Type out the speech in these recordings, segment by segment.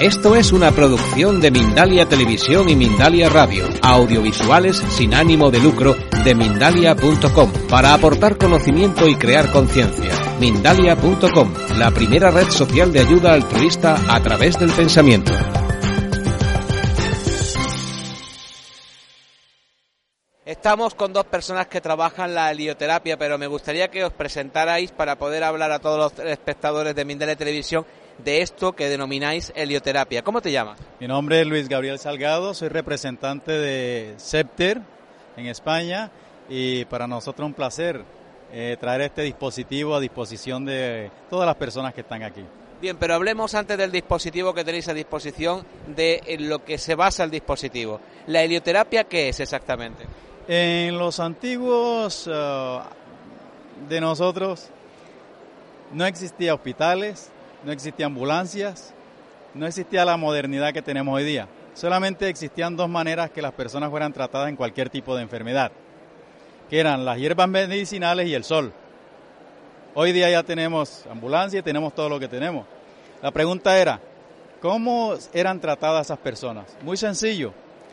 Esto es una producción de Mindalia Televisión y Mindalia Radio, audiovisuales sin ánimo de lucro de mindalia.com, para aportar conocimiento y crear conciencia. Mindalia.com, la primera red social de ayuda altruista a través del pensamiento. Estamos con dos personas que trabajan la helioterapia, pero me gustaría que os presentarais para poder hablar a todos los espectadores de Mindalia Televisión de esto que denomináis helioterapia. ¿Cómo te llamas? Mi nombre es Luis Gabriel Salgado, soy representante de Scepter en España y para nosotros un placer eh, traer este dispositivo a disposición de todas las personas que están aquí. Bien, pero hablemos antes del dispositivo que tenéis a disposición de lo que se basa el dispositivo. ¿La helioterapia qué es exactamente? En los antiguos uh, de nosotros no existía hospitales, no existía ambulancias, no existía la modernidad que tenemos hoy día. Solamente existían dos maneras que las personas fueran tratadas en cualquier tipo de enfermedad, que eran las hierbas medicinales y el sol. Hoy día ya tenemos ambulancia y tenemos todo lo que tenemos. La pregunta era, ¿cómo eran tratadas esas personas? Muy sencillo.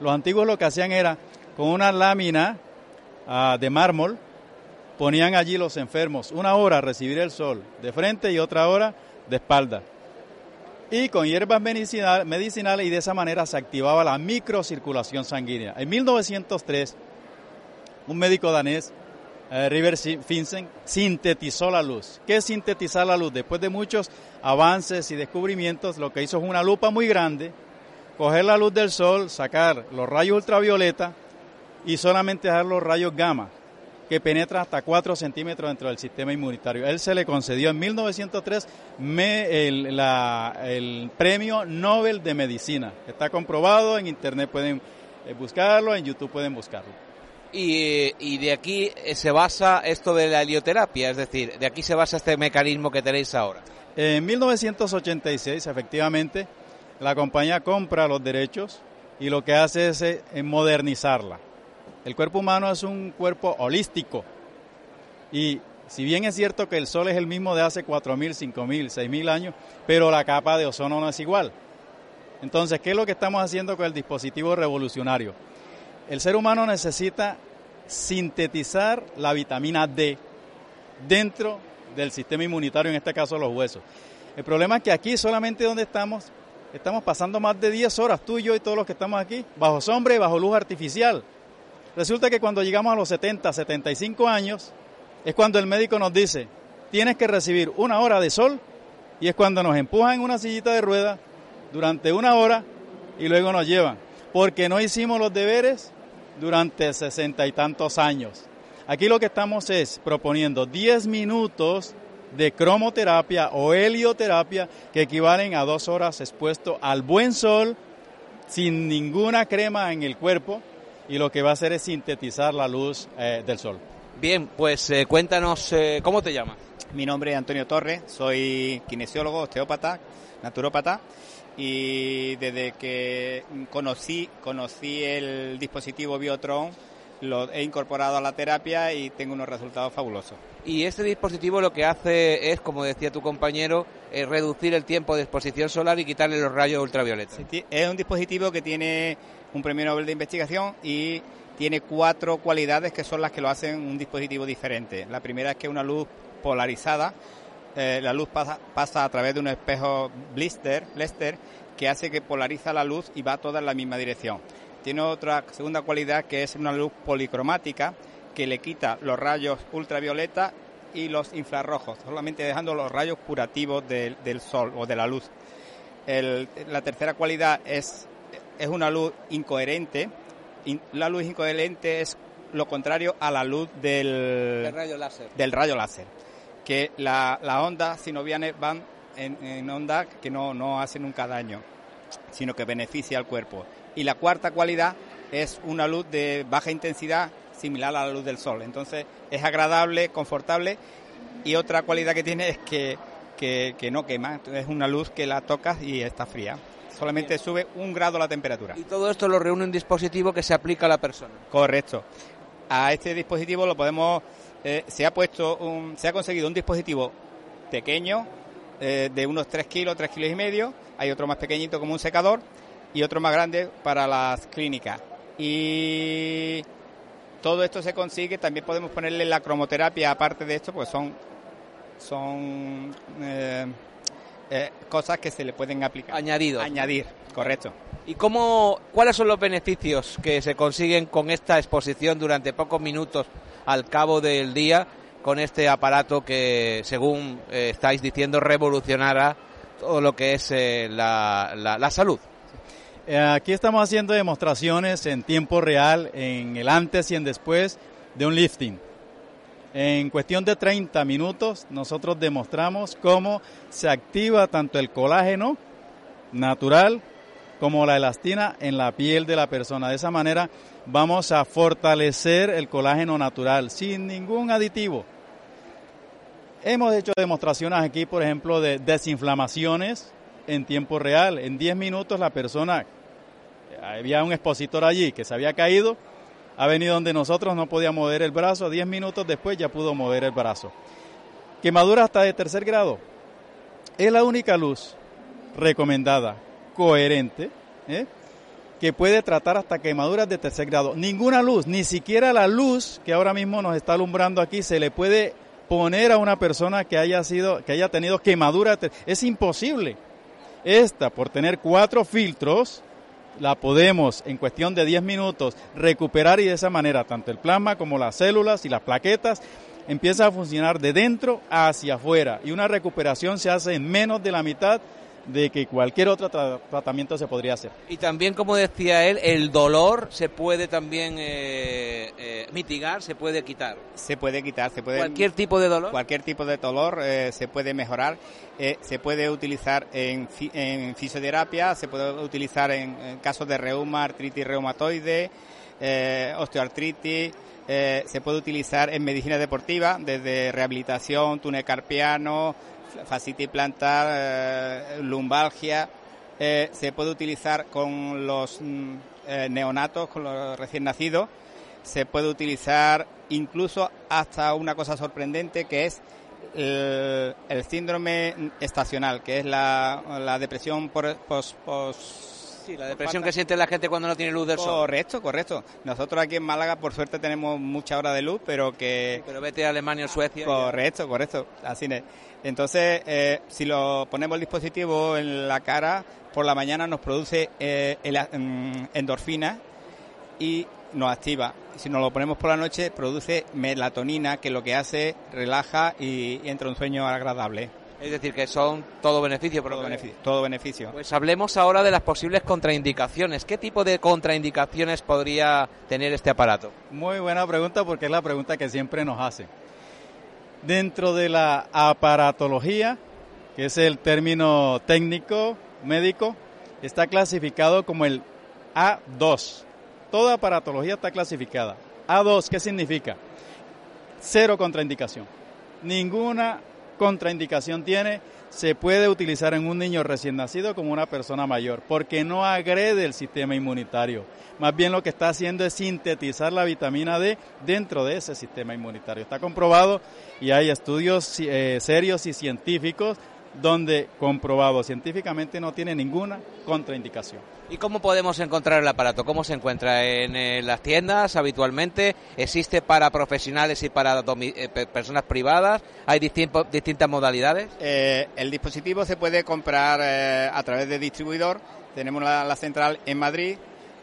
Los antiguos lo que hacían era, con una lámina uh, de mármol, ponían allí los enfermos una hora a recibir el sol de frente y otra hora de espalda. Y con hierbas medicinales y de esa manera se activaba la microcirculación sanguínea. En 1903, un médico danés, eh, River Finsen, sintetizó la luz. ¿Qué sintetizar la luz? Después de muchos avances y descubrimientos, lo que hizo es una lupa muy grande, coger la luz del sol, sacar los rayos ultravioleta y solamente dejar los rayos gamma que penetra hasta 4 centímetros dentro del sistema inmunitario. Él se le concedió en 1903 el, el, premio Nobel de Medicina. Está comprobado, en Internet pueden eh, buscarlo, en YouTube pueden buscarlo. Y, y, de aquí eh, se basa esto de la helioterapia, es decir, de aquí se basa este mecanismo que tenéis ahora. En 1986, efectivamente, la compañía compra los derechos y lo que hace es eh, modernizarla. El cuerpo humano es un cuerpo holístico. Y si bien es cierto que el Sol es el mismo de hace 4.000, 5.000, 6.000 años, pero la capa de ozono no es igual. Entonces, ¿qué es lo que estamos haciendo con el dispositivo revolucionario? El ser humano necesita sintetizar la vitamina D dentro del sistema inmunitario, en este caso los huesos. El problema es que aquí solamente donde estamos, estamos pasando más de 10 horas, tú y yo y todos los que estamos aquí, bajo sombra y bajo luz artificial. Resulta que cuando llegamos a los 70, 75 años, es cuando el médico nos dice, tienes que recibir una hora de sol, y es cuando nos empujan en una sillita de ruedas durante una hora y luego nos llevan, porque no hicimos los deberes durante sesenta y tantos años. Aquí lo que estamos es proponiendo 10 minutos de cromoterapia o helioterapia que equivalen a dos horas expuesto al buen sol sin ninguna crema en el cuerpo y lo que va a hacer es sintetizar la luz eh, del sol. Bien, pues eh, cuéntanos, eh, ¿cómo te llamas? Mi nombre es Antonio Torres, soy kinesiólogo, osteópata, naturópata y desde que conocí, conocí el dispositivo Biotron lo he incorporado a la terapia y tengo unos resultados fabulosos. Y este dispositivo lo que hace es, como decía tu compañero, reducir el tiempo de exposición solar y quitarle los rayos ultravioleta. es un dispositivo que tiene un premio Nobel de investigación y tiene cuatro cualidades que son las que lo hacen un dispositivo diferente. La primera es que es una luz polarizada, eh, la luz pasa, pasa, a través de un espejo blister, Lester, que hace que polariza la luz y va toda en la misma dirección. Tiene otra segunda cualidad que es una luz policromática que le quita los rayos ultravioleta y los infrarrojos, solamente dejando los rayos curativos del, sol o de la luz. la tercera cualidad es es una luz incoherente. la luz incoherente es lo contrario a la luz del, rayo láser. Del rayo láser. Que las ondas sinovianas van en, onda que no, no hace nunca daño, sino que beneficia al cuerpo. Y la cuarta cualidad es una luz de baja intensidad similar a la luz del sol. Entonces es agradable, confortable y otra cualidad que tiene es que, que, no quema. Es una luz que la tocas y está fría. Solamente sube un grado la temperatura. Y todo esto lo reúne un dispositivo que se aplica a la persona. Correcto. A este dispositivo lo podemos, eh, se ha puesto, un, se ha conseguido un dispositivo pequeño eh, de unos 3 kilos, 3 kilos y medio. Hay otro más pequeñito como un secador y otro más grande para las clínicas. Y todo esto se consigue, también podemos ponerle la cromoterapia aparte de esto, pues son, son eh, eh, cosas que se le pueden aplicar. Añadidos. Añadir, correcto. ¿Y cómo, cuáles son los beneficios que se consiguen con esta exposición durante pocos minutos al cabo del día con este aparato que, según eh, estáis diciendo, revolucionará todo lo que es la, la salud? Eh, aquí estamos haciendo demostraciones en tiempo real, en el antes y en después de un lifting. En cuestión de 30 minutos nosotros demostramos cómo se activa tanto el colágeno natural como la elastina en la piel de la persona. De esa manera vamos a fortalecer el colágeno natural sin ningún aditivo. Hemos hecho demostraciones aquí, por ejemplo, de desinflamaciones en tiempo real. En 10 minutos la persona había un expositor allí que se había caído, ha venido donde nosotros no podía mover el brazo, 10 minutos después ya pudo mover el brazo. Quemadura hasta de tercer grado. Es la única luz recomendada, coherente, ¿eh? que puede tratar hasta quemaduras de tercer grado. Ninguna luz, ni siquiera la luz que ahora mismo nos está alumbrando aquí, se le puede poner a una persona que haya sido, que haya tenido quemadura. Es imposible. Esta, por tener cuatro filtros, la podemos en cuestión de 10 minutos recuperar y de esa manera tanto el plasma como las células y las plaquetas empiezan a funcionar de dentro hacia afuera y una recuperación se hace en menos de la mitad de que cualquier otro tratamiento se podría hacer. Y también, como decía él, el dolor se puede también eh, eh, mitigar, se puede quitar. Se puede quitar, se puede... Cualquier tipo de dolor. Cualquier tipo de dolor eh, se puede mejorar, se puede utilizar en, fisioterapia, se puede utilizar en, casos de reuma, artritis reumatoide, osteoartritis, se puede utilizar en medicina deportiva, desde rehabilitación, túnel carpiano, fascitis plantar, eh, lumbalgia, eh, se puede utilizar con los mm, eh, neonatos, con los recién nacidos, se puede utilizar incluso hasta una cosa sorprendente que es el, síndrome estacional, que es la, depresión por, post, Sí, la depresión que siente la gente cuando no tiene luz del sol. Correcto, correcto. Nosotros aquí en Málaga, por suerte, tenemos mucha hora de luz, pero que... Pero vete a Alemania o Suecia. Correcto, correcto. Así es. Entonces, eh, si lo ponemos el dispositivo en la cara, por la mañana nos produce eh, mm, endorfina y nos activa. Si nos lo ponemos por la noche, produce melatonina, que lo que hace relaja y, entra un sueño agradable. Es decir, que son todo beneficio. Todo beneficio, todo beneficio. Pues hablemos ahora de las posibles contraindicaciones. ¿Qué tipo de contraindicaciones podría tener este aparato? Muy buena pregunta porque es la pregunta que siempre nos hacen. Dentro de la aparatología, que es el término técnico médico, está clasificado como el A2. Toda aparatología está clasificada. A2, ¿qué significa? Cero contraindicación. Ninguna contraindicación tiene. Se puede utilizar en un niño recién nacido como una persona mayor, porque no agrede el sistema inmunitario más bien lo que está haciendo es sintetizar la vitamina D dentro de ese sistema inmunitario. Está comprobado y hay estudios eh, serios y científicos donde comprobado científicamente no tiene ninguna contraindicación. ¿Y cómo podemos encontrar el aparato? ¿Cómo se encuentra? ¿En eh, las tiendas habitualmente? ¿Existe para profesionales y para eh, personas privadas? ¿Hay distintas modalidades? el dispositivo se puede comprar a través de distribuidor. Tenemos la central en Madrid,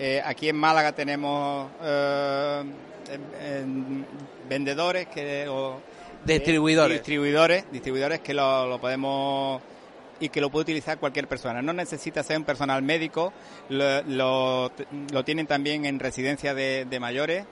eh, aquí en Málaga tenemos eh, vendedores que distribuidores distribuidores distribuidores que lo, podemos y que lo puede utilizar cualquier persona. No necesita ser un personal médico, lo, tienen también en residencia de, mayores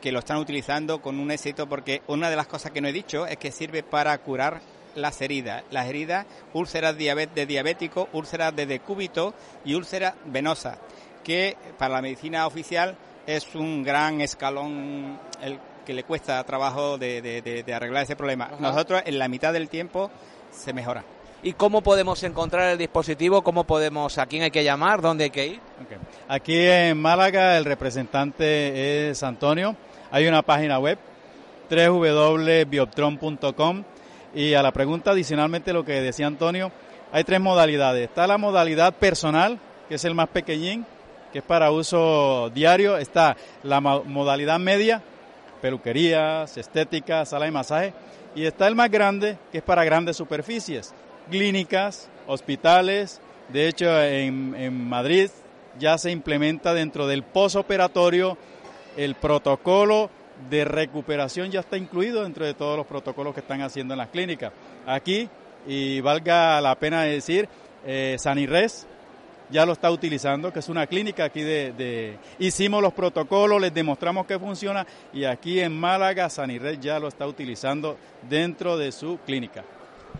que lo están utilizando con un éxito porque una de las cosas que no he dicho es que sirve para curar las heridas. Las heridas, úlceras de diabético, úlceras de decúbito y úlceras venosas, que para la medicina oficial es un gran escalón el que le cuesta trabajo de, arreglar ese problema. Nosotros en la mitad del tiempo se mejora. ¿Y cómo podemos encontrar el dispositivo? ¿Cómo podemos, a quién hay que llamar? ¿Dónde hay que ir? Aquí en Málaga el representante es Antonio. Hay una página web, www.bioptron.com. Y a la pregunta adicionalmente lo que decía Antonio, hay tres modalidades. Está la modalidad personal, que es el más pequeñín, que es para uso diario. Está la modalidad media, peluquerías, estéticas, sala de masaje. Y está el más grande, que es para grandes superficies, clínicas, hospitales. De hecho, en, Madrid ya se implementa dentro del posoperatorio el protocolo de recuperación ya está incluido dentro de todos los protocolos que están haciendo en las clínicas. Aquí, y valga la pena decir, eh, ya lo está utilizando, que es una clínica aquí de, Hicimos los protocolos, les demostramos que funciona y aquí en Málaga Sanirres ya lo está utilizando dentro de su clínica.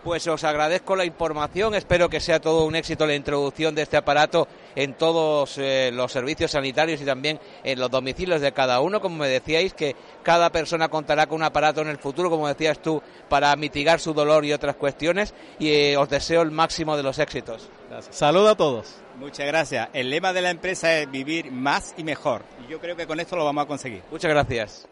Pues os agradezco la información, espero que sea todo un éxito la introducción de este aparato en todos eh, los servicios sanitarios y también en los domicilios de cada uno, como me decíais, que cada persona contará con un aparato en el futuro, como decías tú, para mitigar su dolor y otras cuestiones y eh, os deseo el máximo de los éxitos. Saludos a todos. Muchas gracias. El lema de la empresa es vivir más y mejor y yo creo que con esto lo vamos a conseguir. Muchas gracias.